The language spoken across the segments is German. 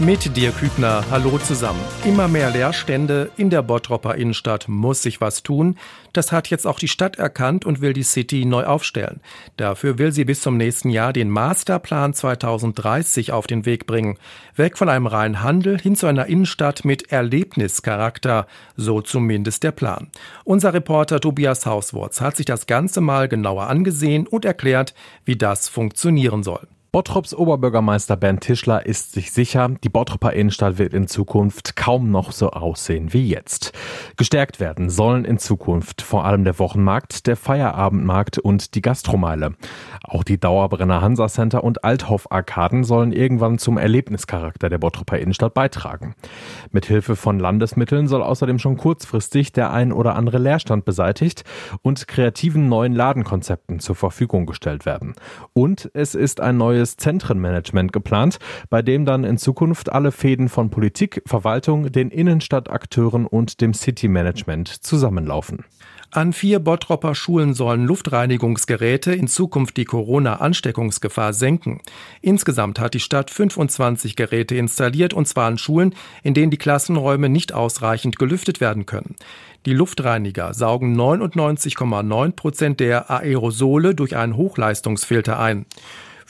Mit dir Kübner, hallo zusammen. Immer mehr Leerstände in der Bottropper Innenstadt muss sich was tun. Das hat jetzt auch die Stadt erkannt und will die City neu aufstellen. Dafür will sie bis zum nächsten Jahr den Masterplan 2030 auf den Weg bringen. Weg von einem reinen Handel hin zu einer Innenstadt mit Erlebnischarakter. So zumindest der Plan. Unser Reporter Tobias Hauswurz hat sich das Ganze mal genauer angesehen und erklärt, wie das funktionieren soll. Bottrops Oberbürgermeister Bernd Tischler ist sich sicher, die Bottroper Innenstadt wird in Zukunft kaum noch so aussehen wie jetzt. Gestärkt werden sollen in Zukunft vor allem der Wochenmarkt, der Feierabendmarkt und die Gastromeile. Auch die Dauerbrenner Hansa Center und Althoff Arkaden sollen irgendwann zum Erlebnischarakter der Bottroper Innenstadt beitragen. Mit Hilfe von Landesmitteln soll außerdem schon kurzfristig der ein oder andere Leerstand beseitigt und kreativen neuen Ladenkonzepten zur Verfügung gestellt werden. Und es ist ein neues Zentrenmanagement geplant, bei dem dann in Zukunft alle Fäden von Politik, Verwaltung, den Innenstadtakteuren und dem City-Management zusammenlaufen. An vier Bottropper Schulen sollen Luftreinigungsgeräte in Zukunft die Corona-Ansteckungsgefahr senken. Insgesamt hat die Stadt 25 Geräte installiert, und zwar an Schulen, in denen die Klassenräume nicht ausreichend gelüftet werden können. Die Luftreiniger saugen 99,9 Prozent der Aerosole durch einen Hochleistungsfilter ein.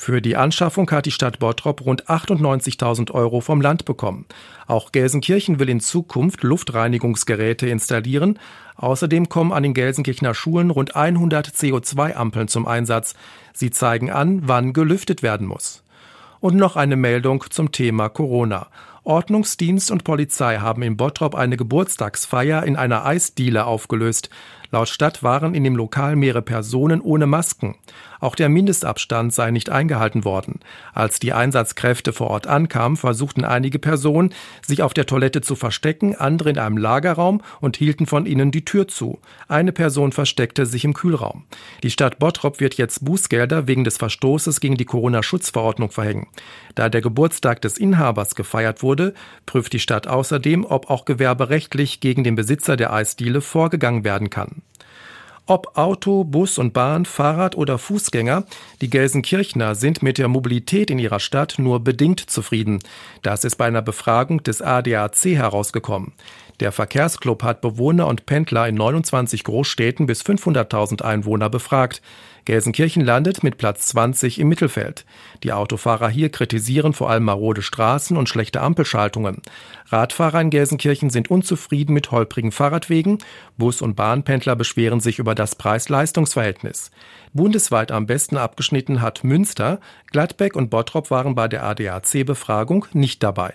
Für die Anschaffung hat die Stadt Bottrop rund 98.000 Euro vom Land bekommen. Auch Gelsenkirchen will in Zukunft Luftreinigungsgeräte installieren. Außerdem kommen an den Gelsenkirchener Schulen rund 100 CO2-Ampeln zum Einsatz. Sie zeigen an, wann gelüftet werden muss. Und noch eine Meldung zum Thema Corona. Ordnungsdienst und Polizei haben in Bottrop eine Geburtstagsfeier in einer Eisdiele aufgelöst. Laut Stadt waren in dem Lokal mehrere Personen ohne Masken. Auch der Mindestabstand sei nicht eingehalten worden. Als die Einsatzkräfte vor Ort ankamen, versuchten einige Personen, sich auf der Toilette zu verstecken, andere in einem Lagerraum und hielten von ihnen die Tür zu. Eine Person versteckte sich im Kühlraum. Die Stadt Bottrop wird jetzt Bußgelder wegen des Verstoßes gegen die Corona-Schutzverordnung verhängen. Da der Geburtstag des Inhabers gefeiert wurde, prüft die Stadt außerdem, ob auch gewerberechtlich gegen den Besitzer der Eisdiele vorgegangen werden kann. Ob Auto, Bus und Bahn, Fahrrad oder Fußgänger, die Gelsenkirchner sind mit der Mobilität in ihrer Stadt nur bedingt zufrieden. Das ist bei einer Befragung des ADAC herausgekommen. Der Verkehrsclub hat Bewohner und Pendler in 29 Großstädten bis 500.000 Einwohner befragt. Gelsenkirchen landet mit Platz 20 im Mittelfeld. Die Autofahrer hier kritisieren vor allem marode Straßen und schlechte Ampelschaltungen. Radfahrer in Gelsenkirchen sind unzufrieden mit holprigen Fahrradwegen. Bus- und Bahnpendler beschweren sich über das Preis-Leistungs-Verhältnis. Bundesweit am besten abgeschnitten hat Münster. Gladbeck und Bottrop waren bei der ADAC-Befragung nicht dabei.